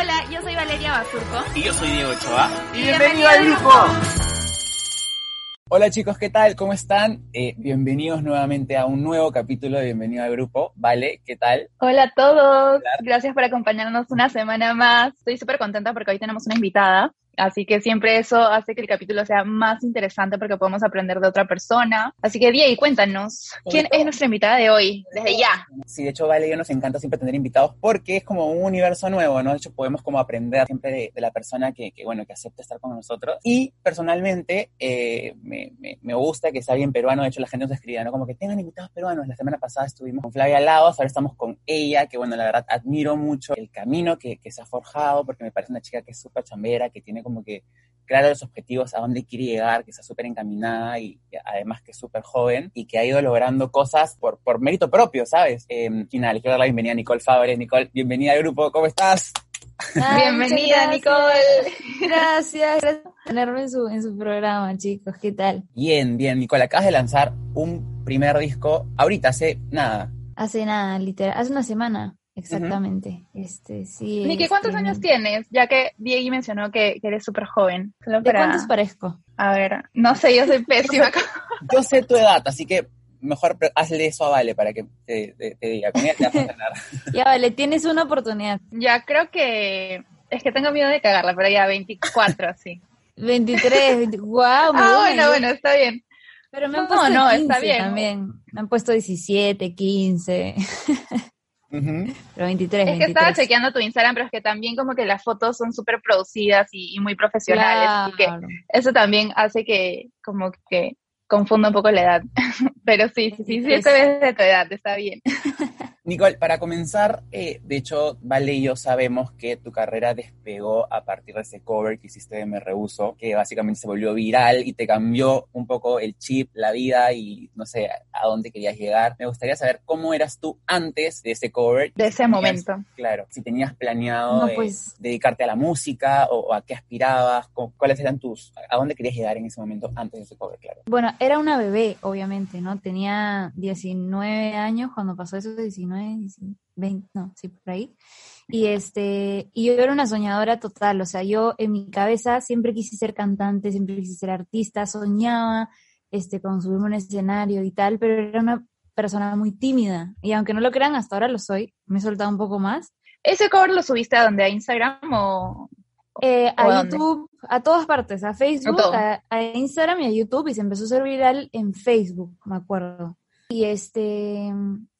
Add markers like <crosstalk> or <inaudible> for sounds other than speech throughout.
Hola, yo soy Valeria Basurco. Y yo soy Diego Ochoa. Y bienvenido al grupo. Hola chicos, ¿qué tal? ¿Cómo están? Eh, bienvenidos nuevamente a un nuevo capítulo de Bienvenido al Grupo. Vale, ¿qué tal? Hola a todos. Gracias por acompañarnos una semana más. Estoy súper contenta porque hoy tenemos una invitada. Así que siempre eso hace que el capítulo sea más interesante porque podemos aprender de otra persona. Así que, Diego, cuéntanos, ¿quién es nuestra invitada de hoy? Desde ya. Sí, de hecho, Vale, yo nos encanta siempre tener invitados porque es como un universo nuevo, ¿no? De hecho, podemos como aprender siempre de, la persona que, que, bueno, que acepta estar con nosotros. Y personalmente, eh, me, me, gusta que sea alguien peruano. De hecho, la gente nos escribía, ¿no? Como que tengan invitados peruanos. La semana pasada estuvimos con Flavia Lados, ahora estamos con ella, que bueno, la verdad, admiro mucho el camino que, que se ha forjado porque me parece una chica que es súper chambera, que tiene como que claro los objetivos, a dónde quiere llegar, que está súper encaminada y, además que es súper joven y que ha ido logrando cosas por, por mérito propio, ¿sabes? Eh, final, quiero dar la bienvenida a Nicole Fabre. Nicole, bienvenida al grupo, ¿cómo estás? bienvenida, Nicole. Gracias, gracias por tenerme en su, en su programa, chicos. ¿Qué tal? Bien, bien. Nicole, acabas de lanzar un primer disco ahorita, hace nada. Hace nada, literal, hace una semana. Exactamente. este, sí, Niki, ¿cuántos este, años tienes? Ya que Diego mencionó que, eres súper joven. ¿De cuántos parezco? A ver, no sé, yo soy pésima. yo sé tu edad, así que mejor hazle eso a Vale para que te, diga. <laughs> ya, Vale, tienes una oportunidad. Ya, creo que... Es que tengo miedo de cagarla, pero ya 24, sí. 23, wow. ah, bueno, bueno, está bien. Pero me han puesto no, 15 está bien. también. Me han puesto 17, 15. <laughs> Pero 23. Es que estaba chequeando tu Instagram, pero es que también como que las fotos son súper producidas y, muy profesionales. que eso también hace que como que confunda un poco la edad. <laughs> pero sí, sí, sí, sí, eso es de tu edad, está bien. <laughs> Nicole, para comenzar, eh, de hecho, Vale y yo sabemos que tu carrera despegó a partir de ese cover que hiciste de Me Rehuso, que básicamente se volvió viral y te cambió un poco el chip, la vida y no sé a dónde querías llegar. Me gustaría saber cómo eras tú antes de ese cover. De ese momento. Claro, si tenías planeado pues dedicarte a la música o, a qué aspirabas, cuáles eran tus, a dónde querías llegar en ese momento antes de ese cover, claro. Bueno, era una bebé, obviamente, ¿no? Tenía 19 años cuando pasó eso, 19 20, no, sí, por ahí. Y, este, y yo era una soñadora total, o sea, yo en mi cabeza siempre quise ser cantante, siempre quise ser artista, soñaba este, con subirme a un escenario y tal, pero era una persona muy tímida. Y aunque no lo crean, hasta ahora lo soy, me he soltado un poco más. ¿Ese cover lo subiste a donde? ¿A Instagram o...? Eh, a YouTube, a todas partes, a Facebook, a, a, Instagram y a YouTube, y se empezó a ser viral en Facebook, me acuerdo. Y este,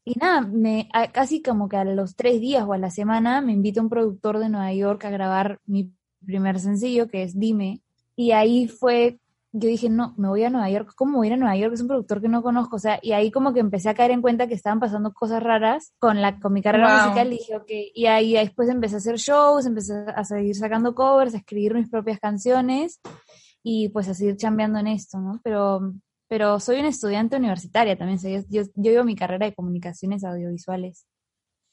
y nada, me, casi como que a los tres días o a la semana me invita un productor de Nueva York a grabar mi primer sencillo, que es Dime. Y ahí fue, yo dije, no, me voy a Nueva York. ¿Cómo voy a ir a Nueva York? Es un productor que no conozco. O sea, y ahí como que empecé a caer en cuenta que estaban pasando cosas raras con, la, con mi carrera musical. Y dije, ok. Y ahí después empecé a hacer shows, empecé a seguir sacando covers, a escribir mis propias canciones y pues a seguir chambeando en esto, ¿no? Pero pero soy una estudiante universitaria también. Yo, yo, yo llevo mi carrera de comunicaciones audiovisuales,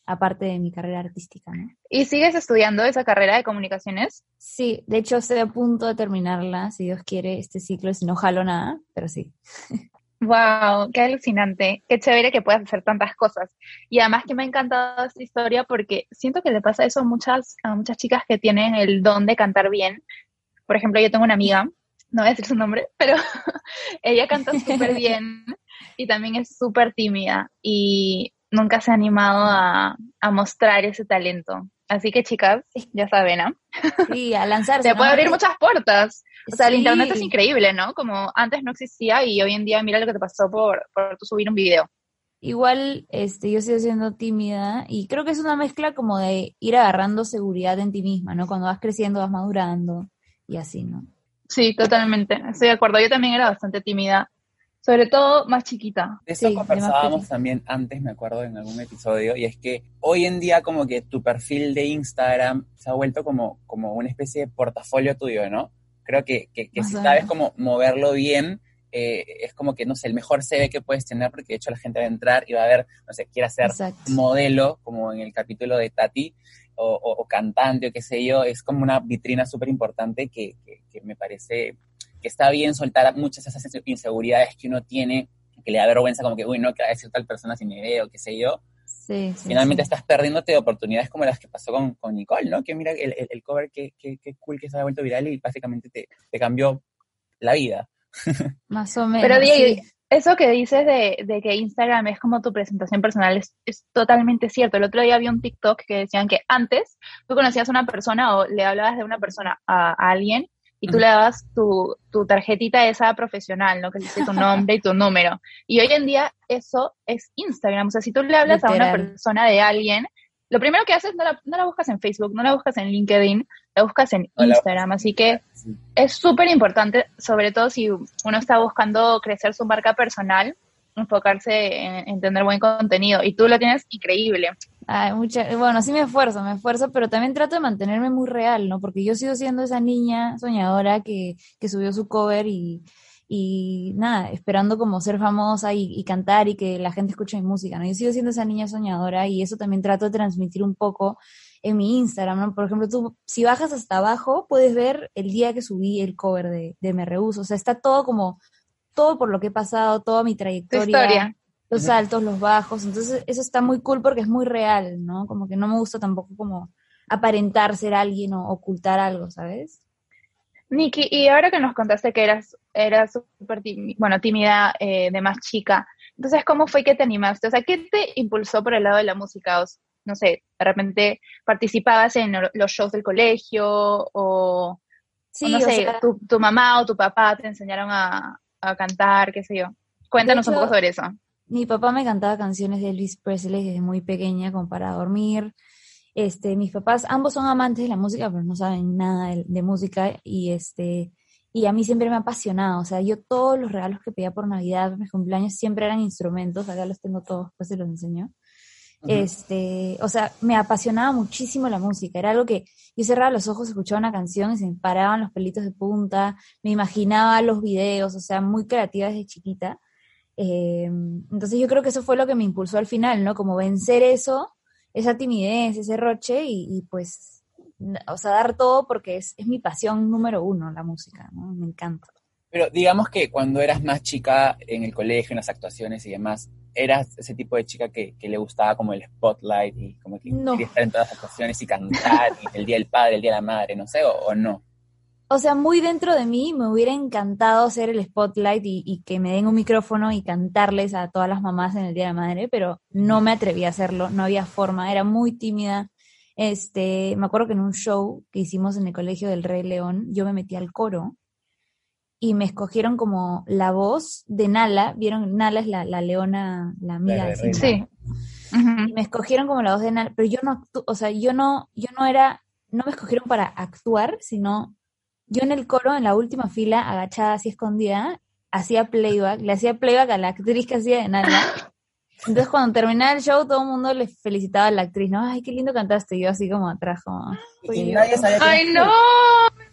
aparte de mi carrera artística. ¿no? ¿Y sigues estudiando esa carrera de comunicaciones? Sí, de hecho estoy a punto de terminarla, si Dios quiere, este ciclo, si no jalo nada, pero sí. Wow, qué alucinante, qué chévere que puedas hacer tantas cosas. Y además que me ha encantado esta historia porque siento que le pasa eso a muchas, a muchas chicas que tienen el don de cantar bien. Por ejemplo, yo tengo una amiga no voy a decir su nombre, pero <laughs> ella canta súper <laughs> bien y también es súper tímida y nunca se ha animado a, mostrar ese talento. Así que chicas, ya saben, ¿no? Sí, a lanzarse. Se puede abrir muchas puertas. O sea, el internet es increíble, ¿no? Como antes no existía y hoy en día mira lo que te pasó por, por tu subir un video. Igual, este, yo sigo siendo tímida y creo que es una mezcla como de ir agarrando seguridad en ti misma, ¿no? Cuando vas creciendo, vas madurando y así, ¿no? Sí, totalmente. Estoy de acuerdo. Yo también era bastante tímida. Sobre todo más chiquita. De eso conversábamos también antes, me acuerdo, en algún episodio, y es que hoy en día como que tu perfil de Instagram se ha vuelto como, como una especie de portafolio tuyo, ¿no? Creo que, que, que si sabes cómo moverlo bien, eh, es como que, no sé, el mejor CV que puedes tener, porque de hecho la gente va a entrar y va a ver, no sé, quiere hacer modelo, como en el capítulo de Tati, o, cantante o qué sé yo, es como una vitrina súper importante que, me parece que está bien soltar muchas de esas inseguridades que uno tiene, que le da vergüenza como que, uy, no, que va a decir tal persona si me veo, qué sé yo. finalmente estás perdiéndote oportunidades como las que pasó con, con Nicole, ¿no? Que mira el, el, cover, que, que, cool que se ha vuelto viral y básicamente te, te cambió la vida. <laughs> Más o menos. Pero Diego, eso que dices de, de, que Instagram es como tu presentación personal es, es, totalmente cierto. El otro día vi un TikTok que decían que antes tú conocías a una persona o le hablabas de una persona a, a alguien y tú le dabas tu, tu, tarjetita esa profesional, ¿no? Que dice tu nombre y tu número. Y hoy en día eso es Instagram. O sea, si tú le hablas a una persona de alguien, lo primero que haces no la, no la buscas en Facebook, no la buscas en LinkedIn, la buscas en Instagram. Así que es súper importante, sobre todo si uno está buscando crecer su marca personal, enfocarse en, tener buen contenido. Y tú lo tienes increíble. Ay, mucha, bueno, sí me esfuerzo, me esfuerzo, pero también trato de mantenerme muy real, ¿no? Porque yo sigo siendo esa niña soñadora que, que subió su cover y, y nada, esperando como ser famosa y, cantar y que la gente escuche mi música, ¿no? Yo sigo siendo esa niña soñadora y eso también trato de transmitir un poco en mi Instagram, ¿no? Por ejemplo, tú, si bajas hasta abajo, puedes ver el día que subí el cover de, de Me Rehuso, o sea, está todo como, todo por lo que he pasado, toda mi trayectoria. Los altos, los bajos, entonces eso está muy cool porque es muy real, ¿no? Como que no me gusta tampoco como aparentar ser alguien o ocultar algo, ¿sabes? Niki, y ahora que nos contaste que eras, eras súper bueno, tímida eh, de más chica, entonces, ¿cómo fue que te animaste? O sea, ¿qué te impulsó por el lado de la música? O, no sé, de repente participabas en los shows del colegio o, sí, no sé, tu, mamá o tu papá te enseñaron a, cantar, qué sé yo. Cuéntanos un poco sobre eso. Mi papá me cantaba canciones de Elvis Presley desde muy pequeña, como para dormir. Este, mis papás, ambos son amantes de la música, pero no saben nada de, música y este, y a mí siempre me ha apasionado, o sea, yo todos los regalos que pedía por Navidad, mis cumpleaños, siempre eran instrumentos, acá los tengo todos, pues se los enseño. Este, o sea, me apasionaba muchísimo la música, era algo que yo cerraba los ojos, escuchaba una canción y se me paraban los pelitos de punta, me imaginaba los videos, o sea, muy creativa desde chiquita. Eh, entonces yo creo que eso fue lo que me impulsó al final, ¿no? Como vencer eso esa timidez, ese roche y, pues, o sea, dar todo porque es, es, mi pasión número uno, la música, ¿no? Me encanta. Pero digamos que cuando eras más chica en el colegio, en las actuaciones y demás, ¿eras ese tipo de chica que, que le gustaba como el spotlight y como que quería estar en todas las actuaciones y cantar y el Día del Padre, el Día de la Madre, no sé, o no? O sea, muy dentro de mí me hubiera encantado hacer el spotlight y, que me den un micrófono y cantarles a todas las mamás en el Día de la Madre, pero no me atreví a hacerlo, no había forma, era muy tímida. Este, me acuerdo que en un show que hicimos en el Colegio del Rey León, yo me metí al coro y me escogieron como la voz de Nala, vieron, Nala es la, leona, la amiga Sí. Y me escogieron como la voz de Nala, pero yo no, o sea, yo no, yo no era, no me escogieron para actuar, sino yo en el coro, en la última fila, agachada así escondida, hacía playback, le hacía playback a la actriz que hacía de Nala. Entonces cuando terminaba el show, todo el mundo le felicitaba a la actriz, ¿no? Ay, qué lindo cantaste. Y yo así como atrás, como... Y nadie sabía que ¡Ay, no!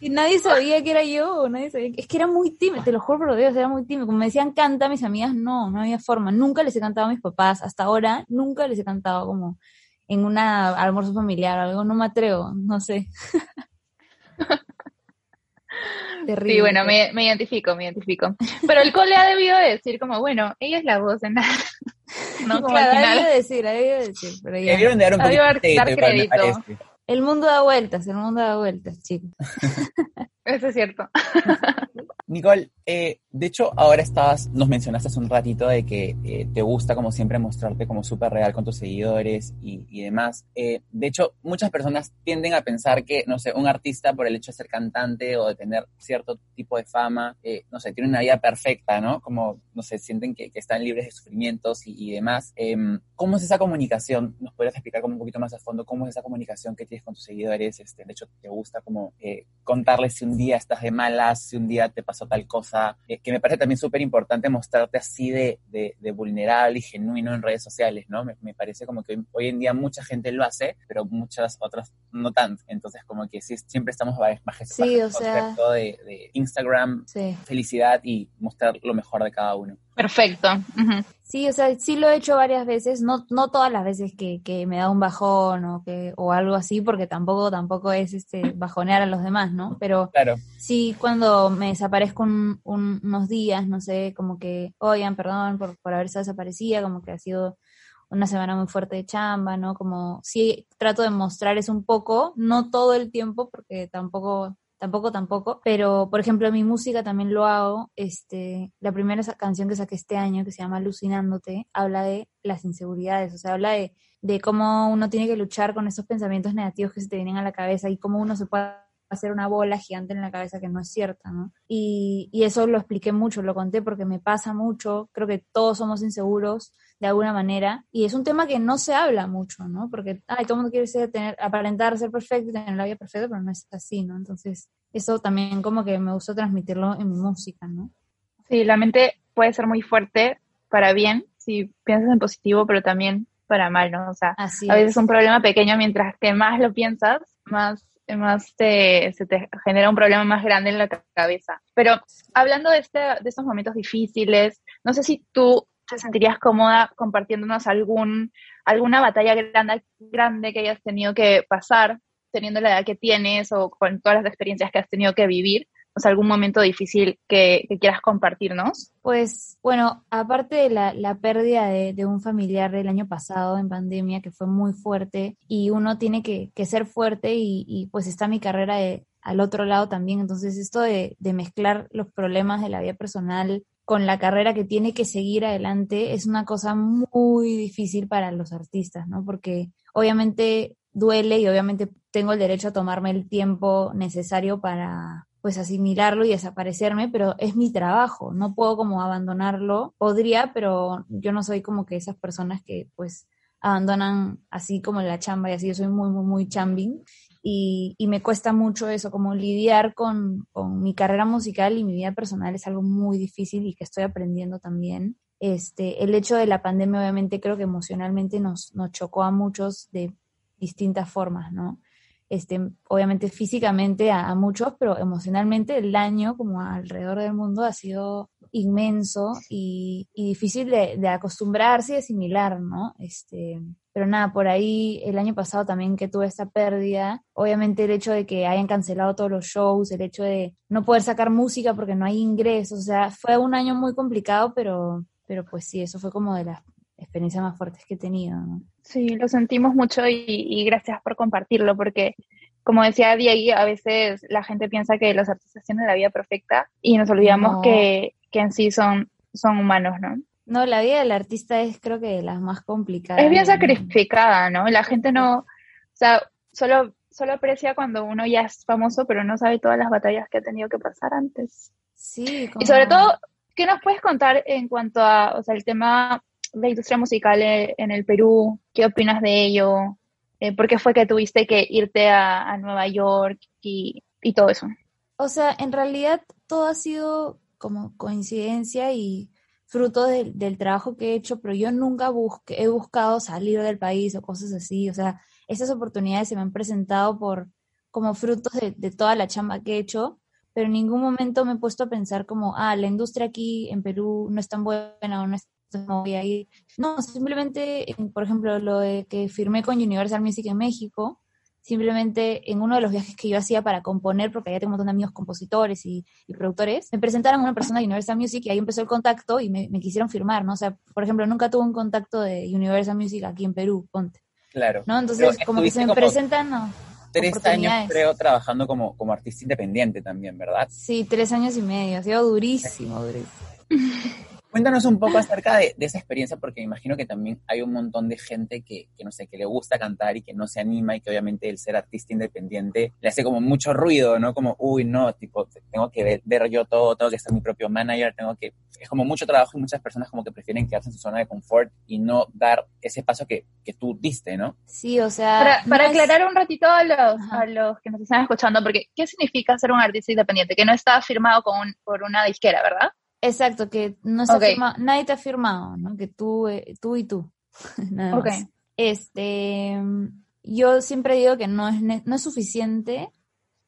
Y nadie sabía que era yo, nadie sabía. Es que era muy tímido, te lo juro por Dios, era muy tímido. Como me decían canta, mis amigas, no, no había forma. Nunca les he cantado a mis papás, hasta ahora, nunca les he cantado como en una almuerzo familiar o algo, no me atrevo, no sé. <laughs> Sí, bueno, me, identifico, me identifico. Pero el cole ha debido decir como, bueno, ella es la voz de nada. <laughs> No, como claro, al final. decir, debido decir, pero ya. Debieron dar un poquito de crédito. El mundo da vueltas, el mundo da vueltas, chicos. <laughs> Eso es cierto. <laughs> Nicole, eh, de hecho, ahora estabas, nos mencionaste hace un ratito de que eh, te gusta, como siempre, mostrarte como súper real con tus seguidores y, demás. Eh, de hecho, muchas personas tienden a pensar que, no sé, un artista por el hecho de ser cantante o de tener cierto tipo de fama, no sé, tiene una vida perfecta, ¿no? Como, no sé, sienten que, están libres de sufrimientos y, demás. Em, ¿Cómo es esa comunicación? ¿Nos podrías explicar como un poquito más a fondo cómo es esa comunicación que tienes con tus seguidores? Este, de hecho, ¿te gusta como contarles si un día estás de malas, si un día te pasó tal cosa? que me parece también súper importante mostrarte así de, de, vulnerable y genuino en redes sociales, ¿no? Me, parece como que hoy, en día mucha gente lo hace, pero muchas otras no tanto. Entonces, como que sí, siempre estamos bajo, sí, o sea, de, de Instagram, felicidad y mostrar lo mejor de cada uno. Perfecto. Sí, o sea, sí lo he hecho varias veces, no, no todas las veces que, que, me da un bajón o que, o algo así, porque tampoco, tampoco es este bajonear a los demás, ¿no? Pero claro. sí cuando me desaparezco unos días, no sé, como que, oigan, perdón por, por haber estado desaparecida, como que ha sido una semana muy fuerte de chamba, ¿no? Como sí trato de mostrar eso un poco, no todo el tiempo, porque tampoco tampoco, tampoco, pero por ejemplo mi música también lo hago, este, la primera canción que saqué este año, que se llama Alucinándote, habla de las inseguridades, o sea, habla de, de cómo uno tiene que luchar con esos pensamientos negativos que se te vienen a la cabeza y cómo uno se puede hacer una bola gigante en la cabeza que no es cierta, ¿no? Y, y, eso lo expliqué mucho, lo conté porque me pasa mucho, creo que todos somos inseguros de alguna manera, y es un tema que no se habla mucho, ¿no? Porque, ay, todo el mundo quiere ser, tener, aparentar ser perfecto y tener la vida perfecta, pero no es así, ¿no? Entonces, eso también como que me gusta transmitirlo en mi música, ¿no? Sí, la mente puede ser muy fuerte para bien, si piensas en positivo, pero también para mal, ¿no? O sea, a veces es un problema pequeño, mientras que más lo piensas, más más te, se te genera un problema más grande en la cabeza. Pero hablando de, este, de estos momentos difíciles, no sé si tú te sentirías cómoda compartiéndonos algún, alguna batalla grande, grande que hayas tenido que pasar teniendo la edad que tienes o con todas las experiencias que has tenido que vivir o sea, algún momento difícil que, quieras compartirnos? Pues bueno, aparte de la, la pérdida de, un familiar del año pasado en pandemia, que fue muy fuerte, y uno tiene que, que ser fuerte y, y, pues está mi carrera de, al otro lado también. Entonces esto de, de mezclar los problemas de la vida personal con la carrera que tiene que seguir adelante es una cosa muy difícil para los artistas, ¿no? Porque obviamente duele y obviamente tengo el derecho a tomarme el tiempo necesario para, pues asimilarlo y desaparecerme, pero es mi trabajo, no puedo como abandonarlo. Podría, pero yo no soy como que esas personas que pues abandonan así como la chamba y así, yo soy muy, muy, muy chambing y, y me cuesta mucho eso, como lidiar con, con, mi carrera musical y mi vida personal es algo muy difícil y que estoy aprendiendo también. Este, el hecho de la pandemia obviamente creo que emocionalmente nos, nos chocó a muchos de distintas formas, ¿no? Este, obviamente físicamente a, muchos, pero emocionalmente el daño como alrededor del mundo ha sido inmenso y, difícil de, acostumbrarse y asimilar, ¿no? Este, pero nada, por ahí el año pasado también que tuve esta pérdida, obviamente el hecho de que hayan cancelado todos los shows, el hecho de no poder sacar música porque no hay ingresos, o sea, fue un año muy complicado, pero, pero pues sí, eso fue como de las experiencias más fuertes que he tenido, ¿no? Sí, lo sentimos mucho y, gracias por compartirlo, porque como decía Diego, a veces la gente piensa que los artistas tienen la vida perfecta y nos olvidamos que, en sí son, son humanos, ¿no? No, la vida del artista es creo que de las más complicadas. Es bien sacrificada, ¿no? La gente no, o sea, solo, solo aprecia cuando uno ya es famoso, pero no sabe todas las batallas que ha tenido que pasar antes. Sí. Y sobre todo, ¿qué nos puedes contar en cuanto a, o sea, el tema la industria musical e, en el Perú, ¿qué opinas de ello? Eh, ¿Por qué fue que tuviste que irte a, Nueva York y, todo eso? O sea, en realidad todo ha sido como coincidencia y fruto del trabajo que he hecho, pero yo nunca busque, he buscado salir del país o cosas así. O sea, esas oportunidades se me han presentado por como frutos de, de, toda la chamba que he hecho, pero en ningún momento me he puesto a pensar como, ah, la industria aquí en Perú no es tan buena o no es no voy a ir. No, simplemente, por ejemplo, lo de que firmé con Universal Music en México, simplemente en uno de los viajes que yo hacía para componer, porque allá tengo un montón de amigos compositores y, productores, me presentaron a una persona de Universal Music y ahí empezó el contacto y me, quisieron firmar, ¿no? O sea, por ejemplo, nunca tuve un contacto de Universal Music aquí en Perú, ponte. Claro. ¿No? Entonces, como que se me presentan, ¿no? Tres años, creo, trabajando como, como artista independiente también, ¿verdad? Sí, tres años y medio. Ha sido durísimo, durísimo. <laughs> Cuéntanos un poco acerca de, esa experiencia, porque me imagino que también hay un montón de gente que, no sé, que le gusta cantar y que no se anima y que obviamente el ser artista independiente le hace como mucho ruido, ¿no? Como, uy, no, tipo, tengo que ver, yo todo, tengo que ser mi propio manager, tengo que... Es como mucho trabajo y muchas personas como que prefieren quedarse en su zona de confort y no dar ese paso que, tú diste, ¿no? Sí, o sea... Para, aclarar un ratito a los, a los que nos están escuchando, porque ¿qué significa ser un artista independiente? Que no está firmado con por una disquera, ¿verdad? Exacto, que no se firmado, nadie te ha firmado, ¿no? Que tú, eh, tú y tú. <laughs> Nada más. Este, yo siempre digo que no es, no es suficiente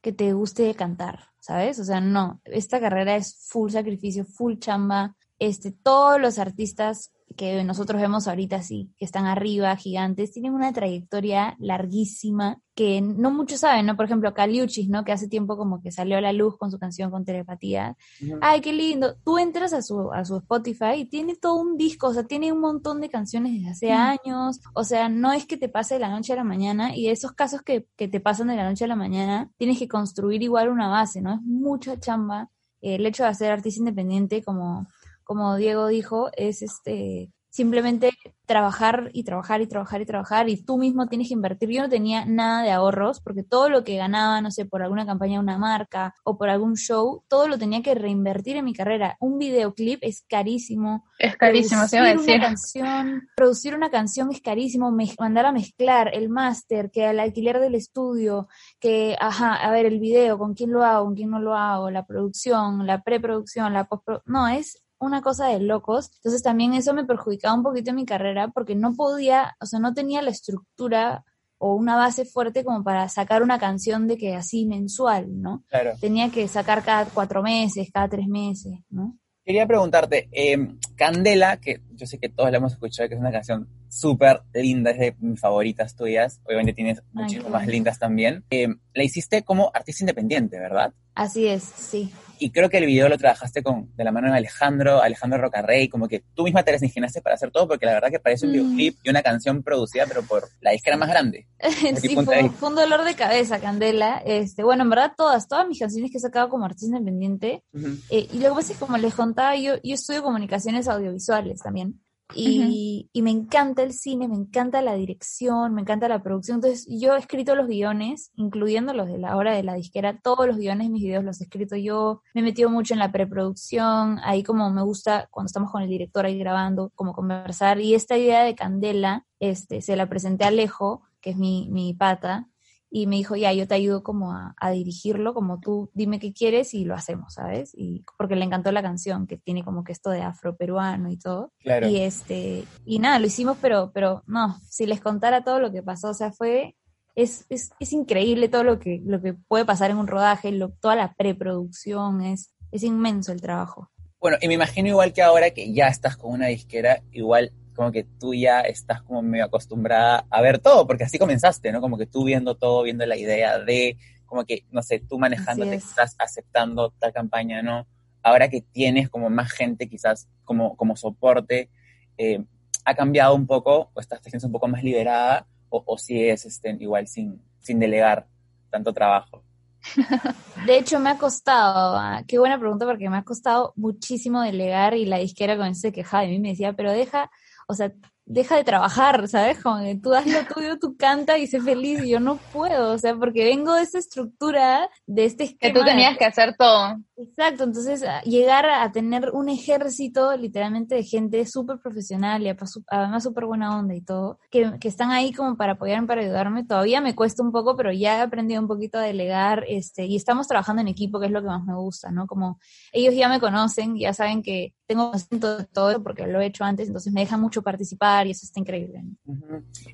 que te guste cantar, ¿sabes? O sea, no, esta carrera es full sacrificio, full chamba. Este, todos los artistas que nosotros vemos ahorita sí, que están arriba, gigantes, tienen una trayectoria larguísima que no muchos saben, ¿no? Por ejemplo, Caliuchis, ¿no? Que hace tiempo como que salió a la luz con su canción con telepatía. Ay, qué lindo. Tú entras a su, a su Spotify y tiene todo un disco, o sea, tiene un montón de canciones desde hace años. O sea, no es que te pase de la noche a la mañana y esos casos que, que te pasan de la noche a la mañana, tienes que construir igual una base, ¿no? Es mucha chamba. El hecho de hacer artista independiente, como, como Diego dijo, es este simplemente trabajar y trabajar y trabajar y trabajar y tú mismo tienes que invertir. Yo no tenía nada de ahorros porque todo lo que ganaba, no sé, por alguna campaña de una marca o por algún show, todo lo tenía que reinvertir en mi carrera. Un videoclip es carísimo. Es carísimo, se va a decir. Una canción, producir una canción es carísimo, mandar a mezclar el máster, que al alquiler del estudio, que, ajá, a ver, el video, con quién lo hago, con quién no lo hago, la producción, la preproducción, la postproducción. No, es una cosa de locos. Entonces también eso me perjudicaba un poquito en mi carrera porque no podía, o sea, no tenía la estructura o una base fuerte como para sacar una canción de que así mensual, ¿no? Claro. Tenía que sacar cada cuatro meses, cada tres meses, ¿no? Quería preguntarte, em, Candela, que yo sé que todos la hemos escuchado, que es una canción súper linda, es de mis favoritas tuyas, obviamente tienes muchísimas más lindas también, em, la hiciste como artista independiente, ¿verdad? Así es, sí y creo que el video lo trabajaste con, de la mano de Alejandro, Alejandro Rocarrey, como que tú misma te las ingeniaste para hacer todo, porque la verdad que parece un mm. videoclip y una canción producida, pero por la disquera más grande. <laughs> sí, fue, un dolor de cabeza, Candela. Este, bueno, en verdad todas, todas mis canciones que he sacado como artista independiente, eh, y lo que pasa es que como les contaba, yo, yo estudio comunicaciones audiovisuales también. Y, y, me encanta el cine, me encanta la dirección, me encanta la producción. Entonces, yo he escrito los guiones, incluyendo los de la hora de la disquera, todos los guiones de mis videos los he escrito yo. Me he metido mucho en la preproducción, ahí como me gusta cuando estamos con el director ahí grabando, como conversar. Y esta idea de Candela, este, se la presenté a Alejo, que es mi, mi pata, y me dijo, ya, yo te ayudo como a, dirigirlo, como tú dime qué quieres y lo hacemos, ¿sabes? Y porque le encantó la canción, que tiene como que esto de afroperuano y todo. Claro. Y este, y nada, lo hicimos, pero, pero no, si les contara todo lo que pasó, o sea, fue, es, es, es increíble todo lo que, lo que puede pasar en un rodaje, lo, toda la preproducción, es, es inmenso el trabajo. Bueno, y me imagino igual que ahora que ya estás con una disquera, igual como que tú ya estás como medio acostumbrada a ver todo, porque así comenzaste, ¿no? Como que tú viendo todo, viendo la idea de, como que, no sé, tú manejándote, estás aceptando tal campaña, ¿no? Ahora que tienes como más gente quizás como, como soporte, eh, ¿ha cambiado un poco o estás te un poco más liberada o, o si es este, igual sin, sin delegar tanto trabajo? <laughs> De hecho, me ha costado, ah, qué buena pregunta, porque me ha costado muchísimo delegar y la disquera con ese quejaba de mí me decía, pero deja, o sea, deja de trabajar, ¿sabes? Como que tú haz lo tuyo, tú canta y sé feliz, y yo no puedo, o sea, porque vengo de esa estructura, de este esquema. Que tú tenías que hacer todo. Exacto, entonces llegar a tener un ejército literalmente de gente súper profesional y además súper buena onda y todo, que, que, están ahí como para apoyarme, para ayudarme, todavía me cuesta un poco, pero ya he aprendido un poquito a delegar, este, y estamos trabajando en equipo, que es lo que más me gusta, ¿no? Como ellos ya me conocen, ya saben que tengo conocimiento de todo porque lo he hecho antes, entonces me dejan mucho participar y eso está increíble.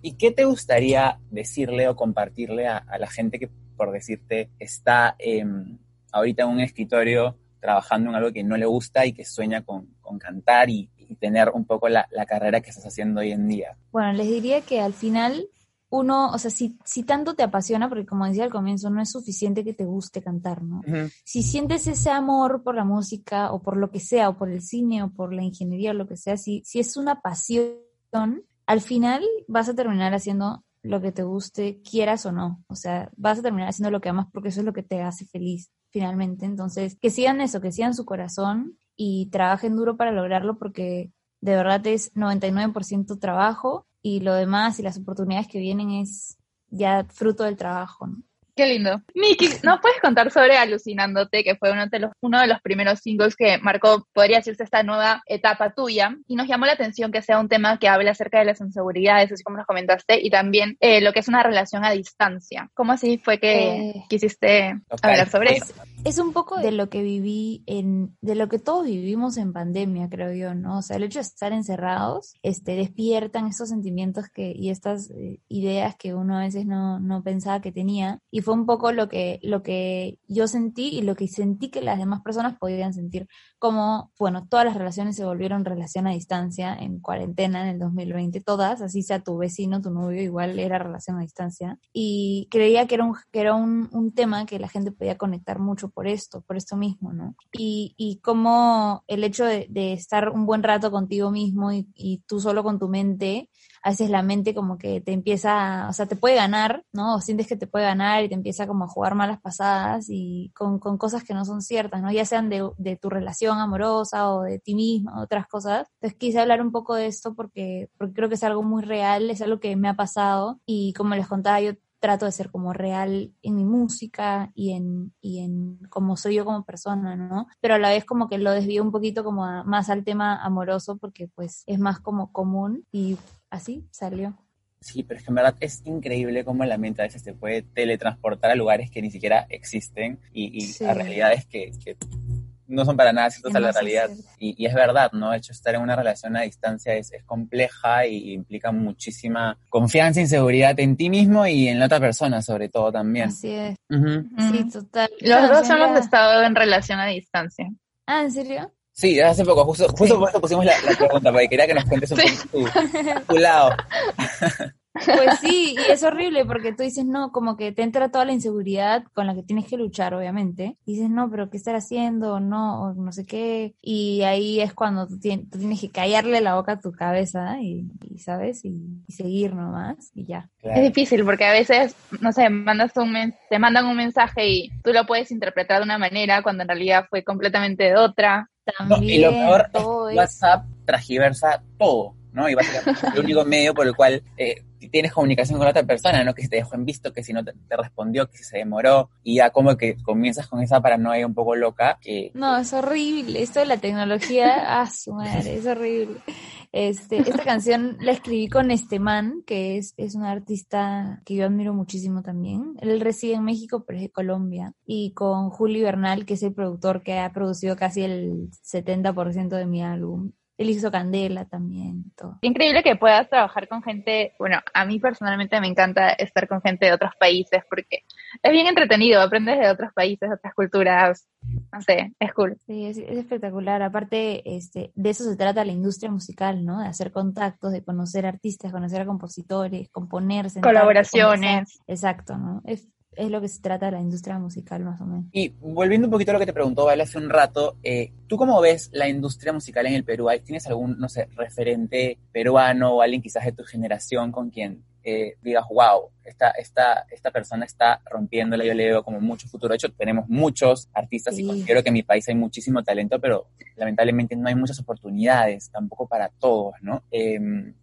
¿Y qué te gustaría decirle o compartirle a, la gente que, por decirte, está ahorita en un escritorio trabajando en algo que no le gusta y que sueña con, cantar y, tener un poco la, la carrera que estás haciendo hoy en día? Bueno, les diría que al final uno, o sea, si, si tanto te apasiona, porque como decía al comienzo, no es suficiente que te guste cantar, ¿no? Si sientes ese amor por la música o por lo que sea, o por el cine o por la ingeniería o lo que sea, si, si es una pasión, al final vas a terminar haciendo lo que te guste, quieras o no. O sea, vas a terminar haciendo lo que amas porque eso es lo que te hace feliz, finalmente. Entonces, que sigan eso, que sigan su corazón y trabajen duro para lograrlo porque de verdad es 99% trabajo y lo demás y las oportunidades que vienen es ya fruto del trabajo, ¿no? Qué lindo. Miki, ¿nos puedes contar sobre Alucinándote, que fue uno de, los, uno de los primeros singles que marcó, podría decirse, esta nueva etapa tuya? Y nos llamó la atención que sea un tema que hable acerca de las inseguridades, así como nos comentaste, y también eh, lo que es una relación a distancia. ¿Cómo así fue que eh, quisiste hablar sobre eso? Es un poco de lo que viví en, de lo que todos vivimos en pandemia, creo yo, ¿no? O sea, el hecho de estar encerrados, este, despiertan esos sentimientos que, y estas eh, ideas que uno a veces no, no pensaba que tenía. Y fue un poco lo que, lo que yo sentí y lo que sentí que las demás personas podían sentir. Como, bueno, todas las relaciones se volvieron relación a distancia en cuarentena en el 2020, todas, así sea tu vecino, tu novio, igual era relación a distancia. Y creía que era un, que era un, un tema que la gente podía conectar mucho por esto, por esto mismo, ¿no? Y, y como el hecho de, estar un buen rato contigo mismo y tú solo con tu mente, a veces la mente como que te empieza, o sea, te puede ganar, ¿no? O sientes que te puede ganar y te empieza como a jugar malas pasadas y con, con cosas que no son ciertas, ¿no? Ya sean de, de, tu relación amorosa o de ti misma, otras cosas. Entonces quise hablar un poco de esto porque, porque creo que es algo muy real, es algo que me ha pasado y como les contaba, yo trato de ser como real en mi música y en, y en cómo soy yo como persona, ¿no? Pero a la vez como que lo desvío un poquito como a, más al tema amoroso porque pues es más como común y así salió. Sí, pero es que en verdad es increíble cómo la mente a veces te puede teletransportar a lugares que ni siquiera existen y, y sí. a realidades que, que no son para nada ciertas a la realidad. Y, y, es verdad, ¿no? De hecho, estar en una relación a distancia es, es compleja y, implica muchísima confianza, inseguridad en ti mismo y en la otra persona, sobre todo también. Así es. Uh -huh. Sí, total. Los dos hemos estado en relación a distancia. Ah, ¿en serio? Sí, hace poco, justo, justo sí. por eso pusimos la, la, pregunta, porque quería que nos cuentes un sí. poco tu, tu lado. <laughs> Pues sí, y es horrible porque tú dices, no, como que te entra toda la inseguridad con la que tienes que luchar, obviamente. Y dices, no, pero ¿qué estar haciendo? No, o no sé qué. Y ahí es cuando tú tienes, tú tienes que callarle la boca a tu cabeza y, y ¿sabes? Y, y, seguir nomás y ya. Claro. Es difícil porque a veces, no sé, mandas un te mandan un mensaje y tú lo puedes interpretar de una manera cuando en realidad fue completamente de otra. También, no, y lo peor es WhatsApp transgiversa todo. ¿no? Y básicamente es el único medio por el cual eh, tienes comunicación con otra persona, ¿no? Que si te dejó en visto, que si no te, te, respondió, que si se demoró, y ya como que comienzas con esa paranoia un poco loca. Que, no, es horrible. Esto de la tecnología, <laughs> ah, su madre, es horrible. Este, esta canción la escribí con este man, que es, es un artista que yo admiro muchísimo también. Él reside en México, pero es de Colombia. Y con Juli Bernal, que es el productor que ha producido casi el 70% de mi álbum él hizo Candela también. Todo. Increíble que puedas trabajar con gente, bueno, a mí personalmente me encanta estar con gente de otros países porque es bien entretenido, aprendes de otros países, otras culturas, no sé, es cool. Sí, es, es, espectacular. Aparte, este, de eso se trata la industria musical, ¿no? De hacer contactos, de conocer artistas, conocer a compositores, componer, colaboraciones. Exacto, ¿no? Es, es lo que se trata de la industria musical más o menos. Y volviendo un poquito a lo que te preguntó Vale hace un rato, eh, ¿tú cómo ves la industria musical en el Perú? ¿Tienes algún, no sé, referente peruano o alguien quizás de tu generación con quien eh, digas, wow, esta, esta, esta persona está rompiéndola, yo le veo como mucho futuro. De hecho, tenemos muchos artistas sí. y considero que en mi país hay muchísimo talento, pero lamentablemente no hay muchas oportunidades tampoco para todos, ¿no? Eh,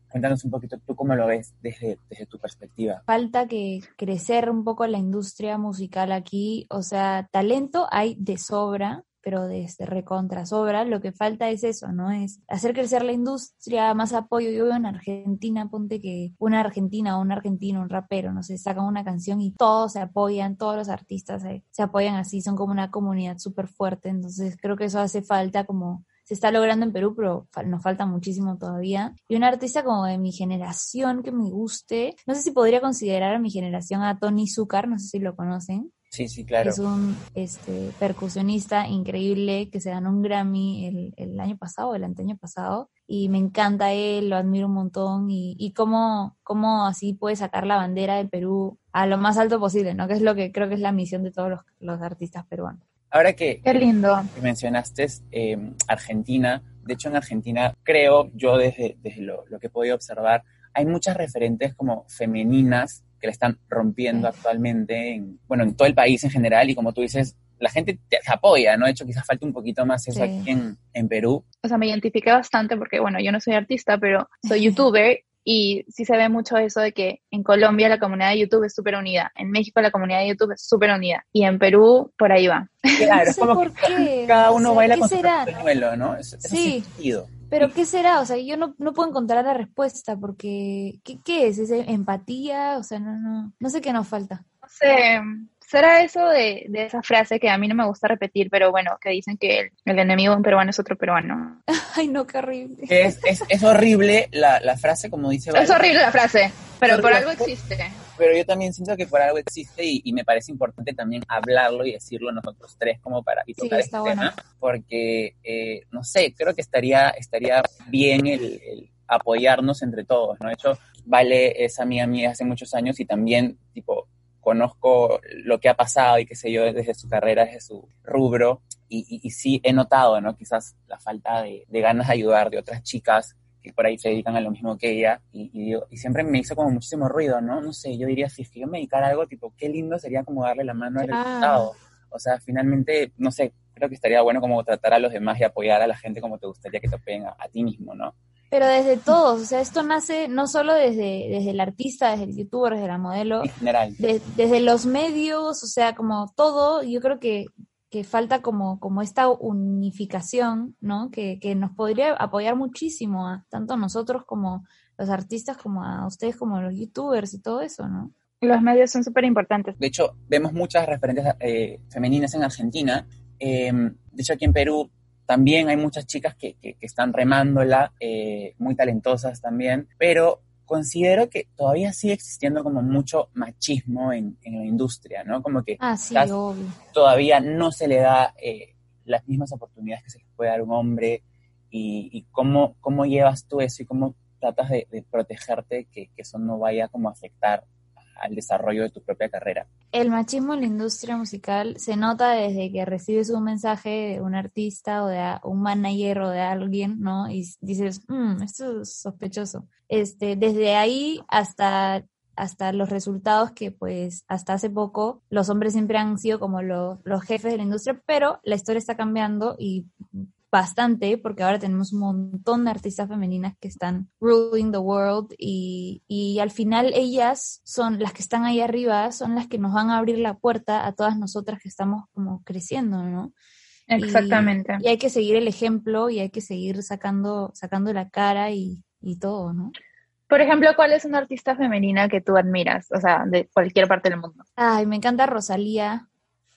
Cuéntanos un poquito tú cómo lo ves desde, desde tu perspectiva. Falta que crecer un poco la industria musical aquí, o sea, talento hay de sobra, pero desde recontra sobra, lo que falta es eso, ¿no? Es hacer crecer la industria, más apoyo. Yo veo en Argentina, ponte que una argentina o un argentino, un rapero, no sé, sacan una canción y todos se apoyan, todos los artistas se, se apoyan así, son como una comunidad súper fuerte, entonces creo que eso hace falta como se está logrando en Perú, pero nos falta muchísimo todavía. Y un artista como de mi generación que me guste, no sé si podría considerar a mi generación a Tony Zucker, no sé si lo conocen. Sí, sí, claro. Es un este, percusionista increíble que se ganó un Grammy el, el año pasado, el anteaño pasado, y me encanta él, lo admiro un montón, y, y cómo, cómo así puede sacar la bandera del Perú a lo más alto posible, ¿no? Que es lo que creo que es la misión de todos los, los artistas peruanos. Ahora que, Qué lindo. que mencionaste eh, Argentina, de hecho en Argentina creo yo desde, desde lo, lo, que he podido observar, hay muchas referentes como femeninas que la están rompiendo sí. actualmente, en, bueno, en todo el país en general y como tú dices, la gente te apoya, ¿no? De hecho, quizás falta un poquito más eso sí. aquí en, en Perú. O sea, me identifiqué bastante porque, bueno, yo no soy artista, pero soy <laughs> youtuber y sí se ve mucho eso de que en Colombia la comunidad de YouTube es súper unida, en México la comunidad de YouTube es súper unida y en Perú por ahí va. Claro, no es como por que qué. cada uno o sea, baila con será? su duelo, ¿no? Es, es sí. sentido. Pero ¿qué será? O sea, yo no, no puedo encontrar la respuesta porque ¿qué, qué es? ¿Es empatía? O sea, no, no, no sé qué nos falta. No sé, ¿Será eso de, de, esa frase que a mí no me gusta repetir, pero bueno, que dicen que el, enemigo de un peruano es otro peruano? <laughs> Ay, no, qué horrible. Es, es, es horrible la, la, frase, como dice. Es horrible la frase, pero por algo existe. Pero yo también siento que por algo existe y, y, me parece importante también hablarlo y decirlo nosotros tres como para y tocar este tema, porque, eh, no sé, creo que estaría, estaría bien el, el apoyarnos entre todos, ¿no? De hecho, Vale es amiga mía hace muchos años y también, tipo, conozco lo que ha pasado y qué sé yo desde su carrera, desde su rubro, y, y, sí he notado, ¿no? Quizás la falta de, de, ganas de ayudar de otras chicas que por ahí se dedican a lo mismo que ella, y, y, y, siempre me hizo como muchísimo ruido, ¿no? No sé, yo diría, si es que yo me dedicara a algo, tipo, qué lindo sería como darle la mano al resultado. O sea, finalmente, no sé, creo que estaría bueno como tratar a los demás y apoyar a la gente como te gustaría que te apoyen a, a ti mismo, ¿no? Pero desde todos, o sea, esto nace no solo desde, desde el artista, desde el youtuber, desde la modelo, en general. De, desde los medios, o sea, como todo, yo creo que, que falta como, como esta unificación, ¿no? Que, que nos podría apoyar muchísimo, a, tanto a nosotros como los artistas, como a ustedes, como a los youtubers y todo eso, ¿no? Los medios son súper importantes. De hecho, vemos muchas referentes eh, femeninas en Argentina. Eh, de hecho, aquí en Perú también hay muchas chicas que, que, que están remándola, eh, muy talentosas también, pero considero que todavía sigue existiendo como mucho machismo en, en la industria, ¿no? Como que ah, sí, todavía no se le da eh, las mismas oportunidades que se les puede dar a un hombre y, y cómo, cómo llevas tú eso y cómo tratas de, de protegerte que, que eso no vaya como a afectar al desarrollo de tu propia carrera. El machismo en la industria musical se nota desde que recibes un mensaje de un artista o de un manager o de alguien, ¿no? Y dices, mmm, esto es sospechoso. Este, desde ahí hasta hasta los resultados que pues hasta hace poco los hombres siempre han sido como los, los jefes de la industria, pero la historia está cambiando y bastante porque ahora tenemos un montón de artistas femeninas que están ruling the world y, y, al final ellas son las que están ahí arriba, son las que nos van a abrir la puerta a todas nosotras que estamos como creciendo, ¿no? Exactamente. Y, y hay que seguir el ejemplo y hay que seguir sacando, sacando la cara y, y todo, ¿no? Por ejemplo, ¿cuál es una artista femenina que tú admiras? O sea, de cualquier parte del mundo. Ay, me encanta Rosalía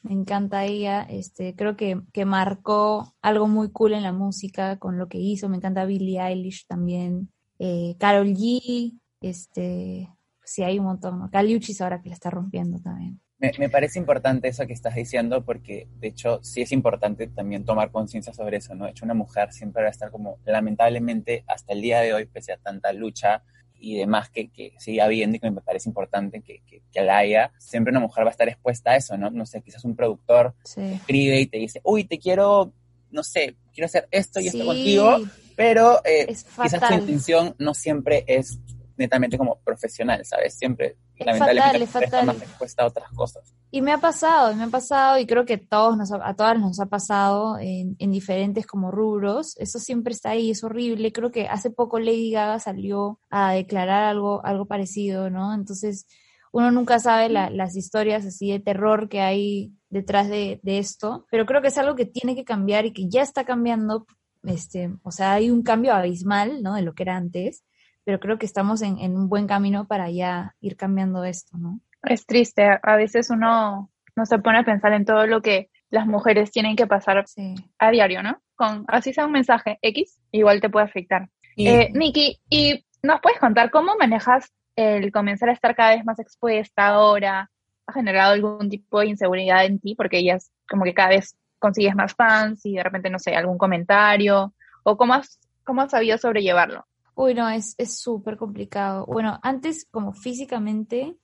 me encanta ella, este, creo que, que marcó algo muy cool en la música con lo que hizo, me encanta Billie Eilish también, eh, Carol G, este, sí hay un montón, Caliuchis ahora que la está rompiendo también. Me, me, parece importante eso que estás diciendo porque de hecho sí es importante también tomar conciencia sobre eso, ¿no? De hecho una mujer siempre va a estar como lamentablemente hasta el día de hoy, pese a tanta lucha, y demás que, que sigue habiendo y que me parece importante que, que, que, la haya, siempre una mujer va a estar expuesta a eso, ¿no? No sé, quizás un productor sí. escribe y te dice, uy, te quiero, no sé, quiero hacer esto y sí. esto contigo, pero eh, quizás tu intención no siempre es netamente como profesional, ¿sabes? Siempre, es lamentablemente, fatal, es fatal. más a otras cosas. Y me ha pasado, me ha pasado, y creo que todos nos, a todas nos ha pasado en, en, diferentes como rubros. Eso siempre está ahí, es horrible. Creo que hace poco Lady Gaga salió a declarar algo, algo parecido, ¿no? Entonces, uno nunca sabe la, las historias así de terror que hay detrás de, de, esto, pero creo que es algo que tiene que cambiar y que ya está cambiando. Este, o sea, hay un cambio abismal, ¿no? De lo que era antes pero creo que estamos en, en, un buen camino para ya ir cambiando esto, ¿no? Es triste, a veces uno no se pone a pensar en todo lo que las mujeres tienen que pasar sí. a diario, ¿no? Con así sea un mensaje X, igual te puede afectar. Y... Eh, Nikki, ¿y nos puedes contar cómo manejas el comenzar a estar cada vez más expuesta ahora? ¿Ha generado algún tipo de inseguridad en ti? Porque ellas como que cada vez consigues más fans y de repente, no sé, algún comentario. ¿O cómo has, cómo has sabido sobrellevarlo? Uy, no, es súper complicado. Bueno, antes como físicamente,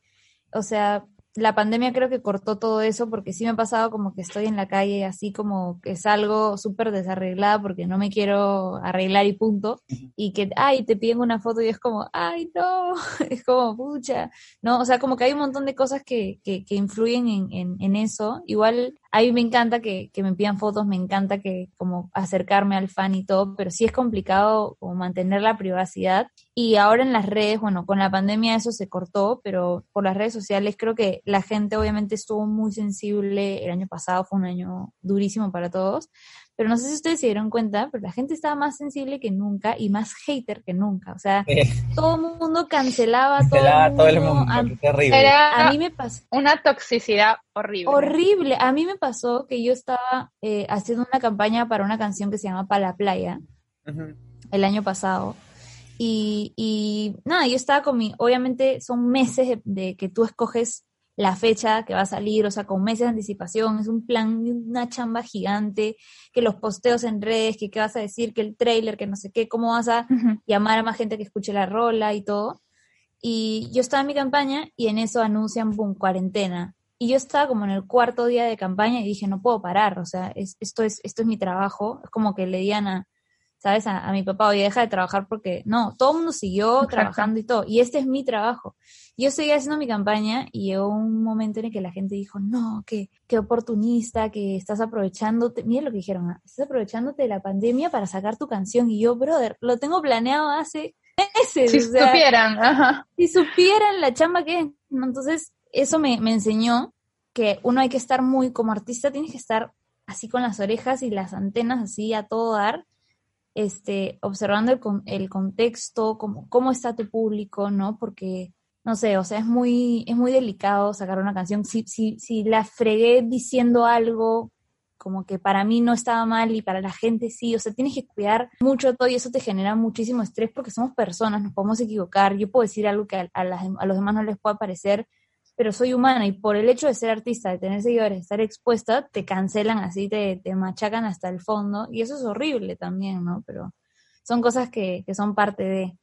o sea, la pandemia creo que cortó todo eso porque sí me ha pasado como que estoy en la calle así como que salgo súper desarreglada porque no me quiero arreglar y punto. Y que, ay, te piden una foto y es como, ay, no, <laughs> es como, pucha, ¿no? O sea, como que hay un montón de cosas que, que, que influyen en, en, en, eso. Igual a mí me encanta que, que, me pidan fotos, me encanta que como acercarme al fan y todo, pero sí es complicado como mantener la privacidad. Y ahora en las redes, bueno, con la pandemia eso se cortó, pero por las redes sociales creo que la gente obviamente estuvo muy sensible. El año pasado fue un año durísimo para todos, pero no sé si ustedes se dieron cuenta, pero la gente estaba más sensible que nunca y más hater que nunca. O sea, todo el mundo cancelaba, todo, el mundo. A, terrible. a mí me pasó. Una toxicidad horrible. Horrible. A mí me pasó que yo estaba eh, haciendo una campaña para una canción que se llama Para la Playa el año pasado. Y, y, nada, yo estaba con mi, obviamente son meses de que tú escoges la fecha que va a salir, o sea, con meses de anticipación, es un plan, una chamba gigante, que los posteos en redes, que qué vas a decir, que el trailer, que no sé qué, cómo vas a llamar a más gente que escuche la rola y todo. Y yo estaba en mi campaña y en eso anuncian, boom, cuarentena. Y yo estaba como en el cuarto día de campaña y dije, no puedo parar, o sea, esto, es, esto es mi trabajo. Es como que le digan a, ¿sabes? A, mi papá, oye, deja de trabajar porque no, todo el mundo siguió trabajando y todo. Y este es mi trabajo. Yo seguía haciendo mi campaña y llegó un momento en el que la gente dijo, no, qué, qué oportunista, que estás aprovechándote, mira lo que dijeron, ah, estás aprovechándote de la pandemia para sacar tu canción. Y yo, brother, lo tengo planeado hace meses. Si supieran, ajá. Si supieran la chamba que es. Entonces, eso me, me enseñó que uno hay que estar muy, como artista, tienes que estar así con las orejas y las antenas así a todo dar este, observando el, el contexto, cómo, cómo está tu público, ¿no? Porque, no sé, o sea, es muy, es muy delicado sacar una canción. Si, si, si la fregué diciendo algo como que para mí no estaba mal y para la gente sí, o sea, tienes que cuidar mucho todo y eso te genera muchísimo estrés porque somos personas, nos podemos equivocar. Yo puedo decir algo que a, a, a los demás no les pueda parecer, pero soy humana y por el hecho de ser artista, de tener seguidores, de estar expuesta, te cancelan así, te, te machacan hasta el fondo y eso es horrible también, ¿no? Pero son cosas que, que son parte de...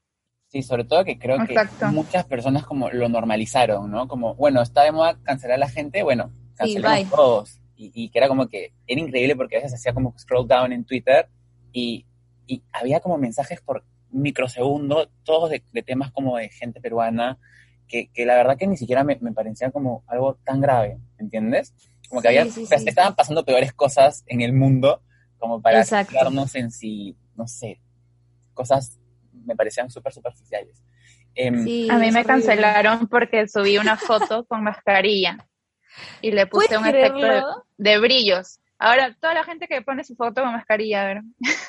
Sí, sobre todo que creo que muchas personas como lo normalizaron, ¿no? Como, bueno, está de moda cancelar a la gente, bueno, cancelamos todos. Y, y, que era como que, era increíble porque a veces hacía como scroll down en Twitter y, y había como mensajes por microsegundo, todos de, de temas como de gente peruana, que, la verdad que ni siquiera me, parecía como algo tan grave, ¿entiendes? Como que había, estaban pasando peores cosas en el mundo como para quedarnos en sí, no sé, cosas me parecían súper superficiales. Em, a mí me cancelaron porque subí una foto con mascarilla y le puse un efecto de, brillos. Ahora, toda la gente que pone su foto con mascarilla, a ver.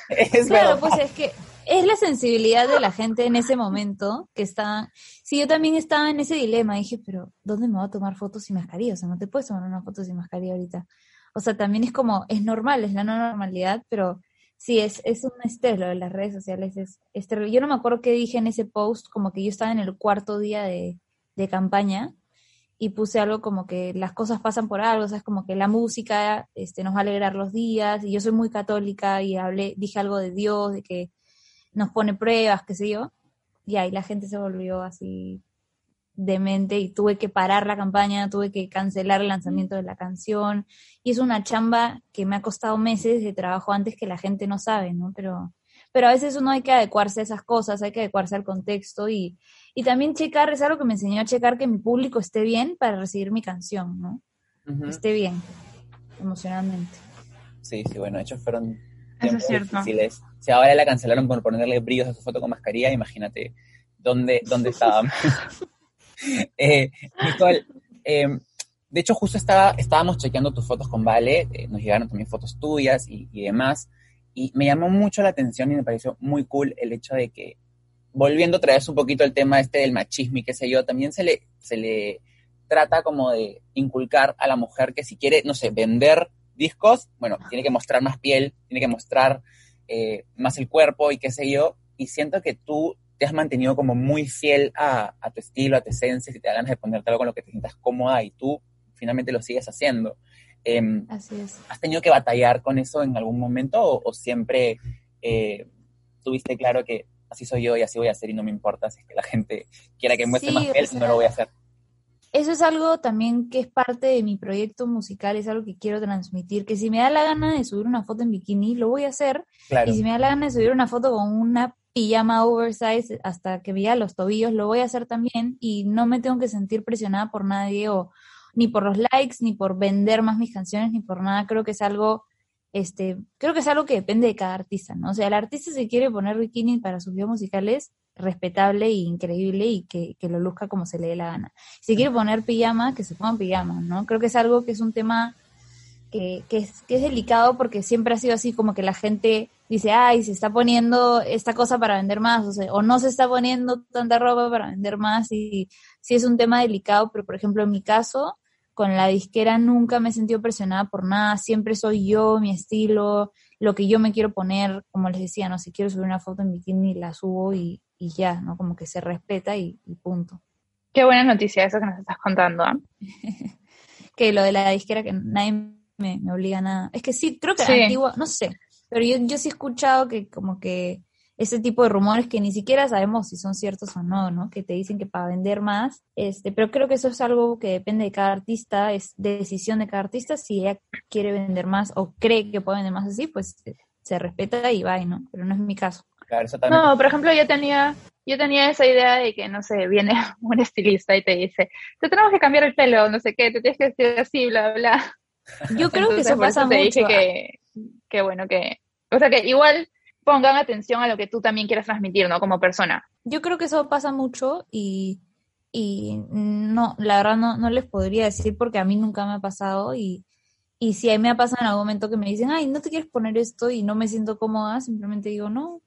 Es claro, pues es que es la sensibilidad de la gente en ese momento que está... Sí, yo también estaba en ese dilema. Dije, pero ¿dónde me voy a tomar fotos sin mascarilla? O sea, no te puedes tomar una foto sin mascarilla ahorita. O sea, también es como, es normal, es la no normalidad, pero sí, es, es un estrés lo de las redes sociales. Es, es Yo no me acuerdo qué dije en ese post, como que yo estaba en el cuarto día de, de campaña y puse algo como que las cosas pasan por algo, o sea, es como que la música este, nos va a alegrar los días, y yo soy muy católica y hablé, dije algo de Dios, de que nos pone pruebas, qué sé yo, y ahí la gente se volvió así demente y tuve que parar la campaña, tuve que cancelar el lanzamiento de la canción, y es una chamba que me ha costado meses de trabajo antes que la gente no sabe, ¿no? Pero pero a veces uno hay que adecuarse a esas cosas, hay que adecuarse al contexto y, también checar, es algo que me enseñó a checar que mi público esté bien para recibir mi canción, ¿no? Esté bien, emocionalmente. Sí, sí, bueno, de hecho fueron tiempos difíciles. Si ahora la cancelaron por ponerle brillos a su foto con mascarilla, imagínate dónde, dónde estábamos. <laughs> eh, Nicole, em, de hecho, justo estaba, estábamos chequeando tus fotos con Vale, eh, nos llegaron también fotos tuyas y, y demás. Y me llamó mucho la atención y me pareció muy cool el hecho de que, volviendo otra vez un poquito el tema este del machismo y qué sé yo, también se le, se le trata como de inculcar a la mujer que si quiere, no sé, vender discos, bueno, tiene que mostrar más piel, tiene que mostrar eh, más el cuerpo y qué sé yo, y siento que tú te has mantenido como muy fiel a, tu estilo, a tu esencia, si te da ganas de ponerte algo con lo que te sientas cómoda y tú finalmente lo sigues haciendo. Em, Así es. ¿Has tenido que batallar con eso en algún momento o, siempre eh, tuviste claro que así soy yo y así voy a hacer y no me importa si es que la gente quiera que muestre más piel, no lo voy a hacer? Eso es algo también que es parte de mi proyecto musical, es algo que quiero transmitir, que si me da la gana de subir una foto en bikini, lo voy a hacer. Y si me da la gana de subir una foto con una pijama oversize hasta que vea los tobillos, lo voy a hacer también y no me tengo que sentir presionada por nadie o, ni por los likes, ni por vender más mis canciones, ni por nada. Creo que es algo, este, creo que es algo que depende de cada artista, ¿no? O sea, el artista si quiere poner bikini para sus videos musicales, respetable e increíble y que, lo luzca como se le dé la gana. Si quiere poner pijama, que se ponga pijama, ¿no? Creo que es algo que es un tema que, es, que es delicado porque siempre ha sido así como que la gente dice, ay, se está poniendo esta cosa para vender más, o, sea, o no se está poniendo tanta ropa para vender más, y sí es un tema delicado, pero por ejemplo en mi caso, con la disquera nunca me he sentido presionada por nada, siempre soy yo, mi estilo, lo que yo me quiero poner, como les decía, no, si quiero subir una foto en bikini, la subo y, y ya, ¿no? Como que se respeta y, punto. Qué buena noticia eso que nos estás contando. ¿ah? <laughs> que lo de la disquera que nadie me, obliga a nada. Es que sí, creo que sí. antiguo, no sé, pero yo, yo sí he escuchado que como que ese tipo de rumores que ni siquiera sabemos si son ciertos o no, ¿no? Que te dicen que para vender más, este, pero creo que eso es algo que depende de cada artista, es decisión de cada artista, si ella quiere vender más o cree que puede vender más así, pues se respeta y va, ¿no? Pero no es mi caso. No, por ejemplo, yo tenía, yo tenía esa idea de que, no sé, viene <laughs> un estilista y te dice, te tenemos que cambiar el pelo, no sé qué, te tienes que decir así, bla, bla. Yo creo que eso pasa mucho. Dije que, que, bueno, que, o sea, que igual pongan atención a lo que tú también quieras transmitir, ¿no? Como persona. Yo creo que eso pasa mucho y, y no, la verdad no, no les podría decir porque a mí nunca me ha pasado y, y si a mí me ha pasado en algún momento que me dicen, ay, no te quieres poner esto y no me siento cómoda, simplemente digo, no,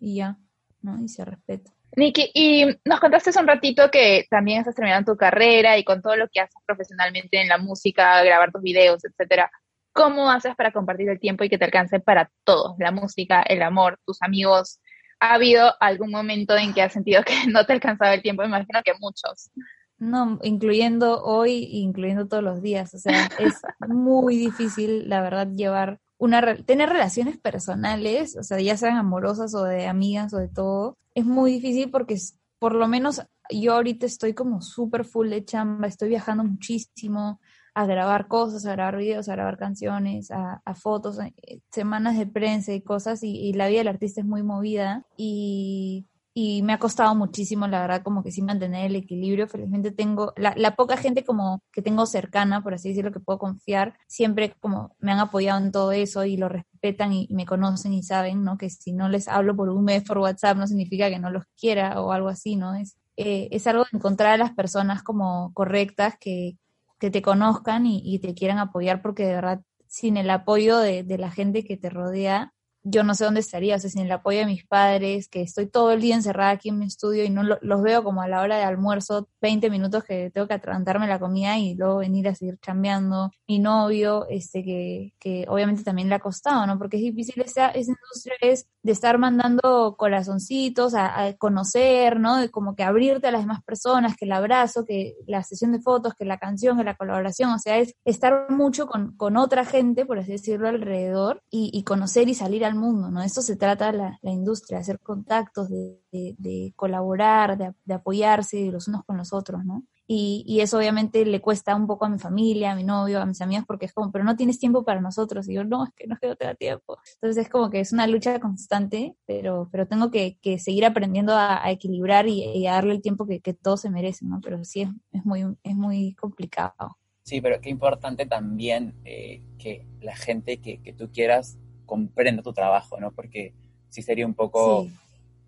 y ya, ¿no? Y se respeta. Niki, y nos contaste hace un ratito que también estás terminando tu carrera y con todo lo que haces profesionalmente en la música, grabar tus videos, etcétera. ¿Cómo haces para compartir el tiempo y que te alcance para todo? La música, el amor, tus amigos. ¿Ha habido algún momento en que has sentido que <laughs> no te alcanzaba el tiempo? Me imagino que muchos. No, incluyendo hoy, incluyendo todos los días. O sea, es <laughs> muy difícil, la verdad, llevar una tener relaciones personales, o sea, ya sean amorosas o de amigas o de todo, es muy difícil porque por lo menos yo ahorita estoy como súper full de chamba, estoy viajando muchísimo a grabar cosas, a grabar videos, a grabar canciones, a, fotos, eh, semanas de prensa y cosas, y, la vida del artista es muy movida y y me ha costado muchísimo, la verdad, como que sí mantener el equilibrio. Felizmente tengo, la, la, poca gente como que tengo cercana, por así decirlo, que puedo confiar, siempre como me han apoyado en todo eso y lo respetan y, me conocen y saben, ¿no? Que si no les hablo por un mes por WhatsApp no significa que no los quiera o algo así, ¿no? Es, eh, es algo de encontrar a las personas como correctas que, que te conozcan y, te quieran apoyar porque de verdad sin el apoyo de la gente que te rodea, yo no sé dónde estaría, o sea, sin el apoyo de mis padres, que estoy todo el día encerrada aquí en mi estudio y no los veo como a la hora de almuerzo, 20 minutos que tengo que atragantarme la comida y luego venir a seguir chambeando. Mi novio, este, que, que obviamente también le ha costado, ¿no? Porque es difícil esa, esa industria es de estar mandando corazoncitos a, conocer, ¿no? De como que abrirte a las demás personas, que el abrazo, que la sesión de fotos, que la canción, que la colaboración, o sea, es estar mucho con, con otra gente, por así decirlo, alrededor y, y conocer y salir al mundo, ¿no? Esto se trata la, la industria, de hacer contactos, de, de, colaborar, de, de, apoyarse los unos con los otros, ¿no? Y, y, eso obviamente le cuesta un poco a mi familia, a mi novio, a mis amigos, porque es como, pero no tienes tiempo para nosotros. Y yo, no, es que no no tenga tiempo. Entonces es como que es una lucha constante, pero, pero tengo que, que seguir aprendiendo a, equilibrar y, a darle el tiempo que, que todos se merecen, ¿no? Pero sí es, es, muy, es muy complicado. Sí, pero qué importante también eh, que la gente que, que tú quieras comprenda tu trabajo, ¿no? Porque sí sería un poco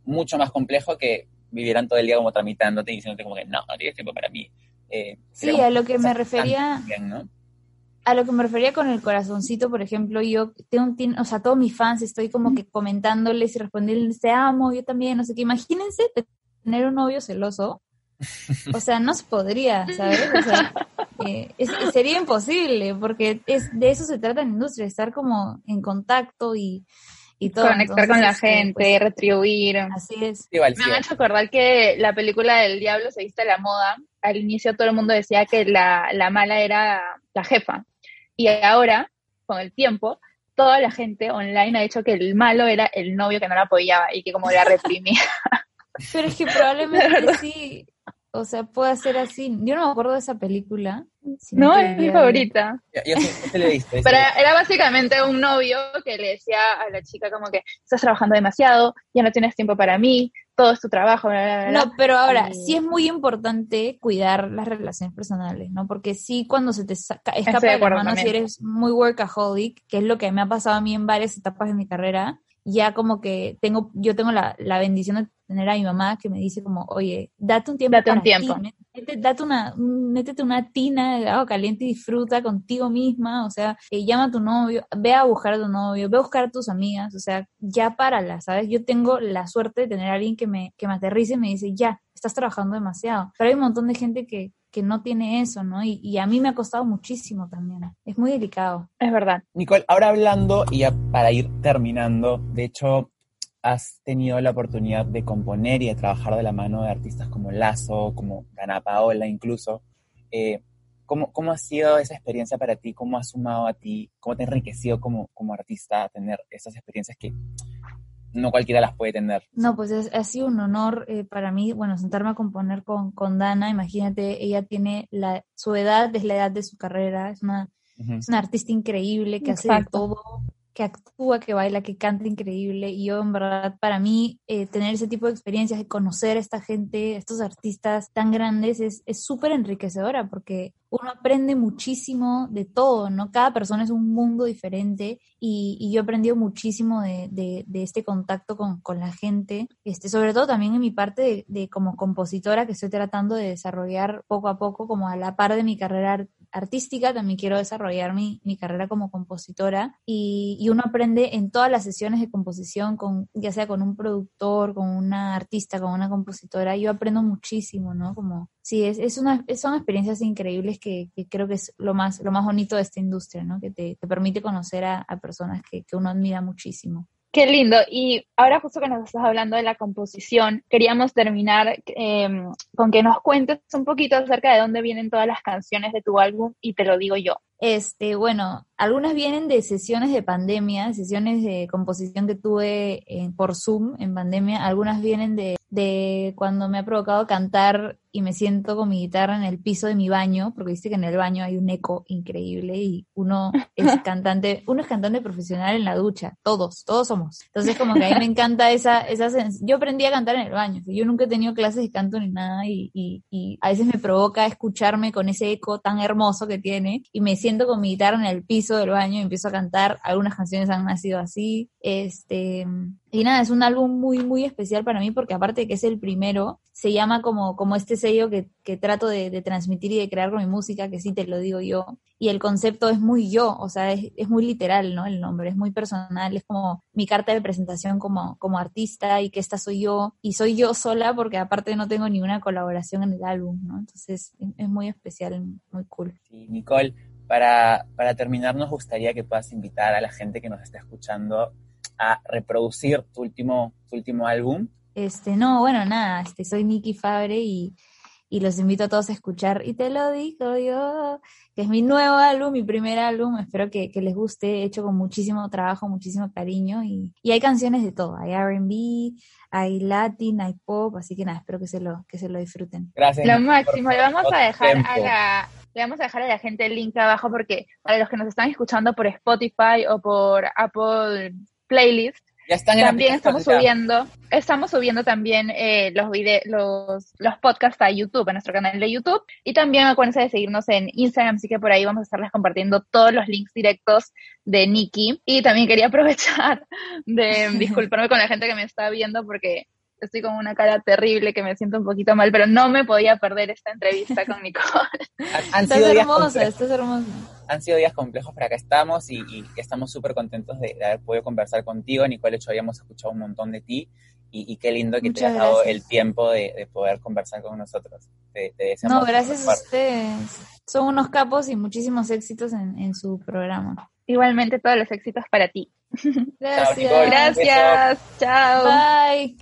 mucho más complejo que vivieran todo el día como tramitándote y diciéndote como que no, no tienes tiempo para mí. Eh, sí, a lo que me refería... A lo que me refería con el corazoncito, por ejemplo, yo tengo, o sea, todos mis fans estoy como que comentándoles y respondiéndoles, te amo, yo también, no sé qué. Imagínense tener un novio celoso. O sea, no se podría, ¿sabes? O sea, eh, sería imposible, porque es, de eso se trata en la industria, estar como en contacto y, y todo. Conectar con la este, gente, pues, retribuir. Así es. Me ha hecho acordar que la película del diablo se viste a la moda. Al inicio todo el mundo decía que la, la mala era la jefa. Y ahora, con el tiempo, toda la gente online ha dicho que el malo era el novio que no la apoyaba y que como la reprimía. <laughs> Pero es que probablemente <laughs> sí, o sea, puede ser así. Yo no me acuerdo de esa película. no, es mi favorita. Pero era básicamente un novio que le decía a la chica como que estás trabajando demasiado, ya no tienes tiempo para mí, todo es tu trabajo, No, pero ahora, sí es muy importante cuidar las relaciones personales, ¿no? Porque sí cuando se te escapa de, la mano, si eres muy workaholic, que es lo que me ha pasado a mí en varias etapas de mi carrera, ya como que tengo, yo tengo la, la bendición de tener a mi mamá que me dice como, oye, date un tiempo date un tiempo. date una, métete una tina de agua caliente y disfruta contigo misma, o sea, eh, llama a tu novio, ve a buscar a tu novio, ve a buscar a tus amigas, o sea, ya párala, ¿sabes? Yo tengo la suerte de tener a alguien que me, que me aterrice y me dice, ya, estás trabajando demasiado. Pero hay un montón de gente que, que no tiene eso, ¿no? Y, a mí me ha costado muchísimo también. Es muy delicado. Es verdad. Nicole, ahora hablando y ya para ir terminando, de hecho, has tenido la oportunidad de componer y de trabajar de la mano de artistas como Lazo, como Gana Paola incluso. Eh, ¿cómo, ¿Cómo ha sido esa experiencia para ti? ¿Cómo ha sumado a ti? ¿Cómo te ha enriquecido como, como artista tener esas experiencias que no cualquiera las puede tener. No, pues es, ha sido un honor eh, para mí, bueno, sentarme a componer con, con Dana. Imagínate, ella tiene la, su edad, es la edad de su carrera, es una, es una artista increíble que hace todo, que actúa, que baila, que canta increíble. Y yo, en verdad, para mí, eh, tener ese tipo de experiencias, de conocer a esta gente, estos artistas tan grandes, es súper enriquecedora porque uno aprende muchísimo de todo, ¿no? Cada persona es un mundo diferente y, yo he aprendido muchísimo de, de, este contacto con, con, la gente, este, sobre todo también en mi parte de, como compositora que estoy tratando de desarrollar poco a poco, como a la par de mi carrera artística, también quiero desarrollar mi, mi carrera como compositora y, y, uno aprende en todas las sesiones de composición, con, ya sea con un productor, con una artista, con una compositora, yo aprendo muchísimo, ¿no? Como sí, es, es una, son experiencias increíbles que, creo que es lo más, lo más bonito de esta industria, ¿no? Que te, permite conocer a, personas que, uno admira muchísimo. Qué lindo. Y ahora justo que nos estás hablando de la composición, queríamos terminar em, con que nos cuentes un poquito acerca de dónde vienen todas las canciones de tu álbum y te lo digo yo. Este, bueno, algunas vienen de sesiones de pandemia, sesiones de composición que tuve por Zoom en pandemia, algunas vienen de, de cuando me ha provocado cantar y me siento con mi guitarra en el piso de mi baño, porque viste que en el baño hay un eco increíble y uno <laughs> es cantante, uno es cantante profesional en la ducha, todos, todos somos. Entonces como que a mí me encanta esa, esa yo aprendí a cantar en el baño, yo nunca he tenido clases de canto ni nada y, y, y a veces me provoca escucharme con ese eco tan hermoso que tiene y me siento con mi guitarra en el piso del baño y empiezo a cantar. Algunas canciones han nacido así. Este, y nada, es un álbum muy, muy especial para mí porque aparte de que es el primero, se llama como, como este sello que, que trato de, transmitir y de crear con mi música, que sí te lo digo yo. Y el concepto es muy yo, o sea, es, es, muy literal, ¿no? El nombre es muy personal, es como mi carta de presentación como, como artista y que esta soy yo. Y soy yo sola porque aparte no tengo ninguna colaboración en el álbum, ¿no? Entonces es, es muy especial, muy cool. Sí, Nicole, para, para terminar, nos gustaría que puedas invitar a la gente que nos está escuchando a reproducir tu último, tu último álbum. Este, no, bueno, nada, este, soy Nikki Fabre y, y los invito a todos a escuchar Y te lo digo yo, que es mi nuevo álbum, mi primer álbum, espero que, que les guste, hecho con muchísimo trabajo, muchísimo cariño y, y hay canciones de todo, hay RB, hay latin, hay pop, así que nada, espero que se lo, que se lo disfruten. Gracias. Lo máximo, le vamos a dejar a la, le vamos a dejar a la gente el link abajo porque para los que nos están escuchando por Spotify o por Apple Playlist, también estamos subiendo, estamos subiendo también eh, los, los, los podcasts a YouTube, a nuestro canal de YouTube. Y también acuérdense de seguirnos en Instagram, así que por ahí vamos a estarles compartiendo todos los links directos de Nikki. Y también quería <laughs> aprovechar de <laughs> disculparme con la gente que me está viendo porque estoy con una cara terrible que me siento un poquito mal, pero no me podía perder esta entrevista con <laughs> Nicole. Han, sido hermosa, estás hermosa. Han sido días complejos, pero acá estamos y, estamos súper contentos de, haber podido conversar contigo. Nicole, de hecho, habíamos escuchado un montón de ti y, qué lindo que te hayas dado el tiempo de, poder conversar con nosotros. no, gracias a ustedes. Son unos capos y muchísimos éxitos en, en su programa. Igualmente todos los éxitos para ti. Gracias. Gracias. Chao. Bye.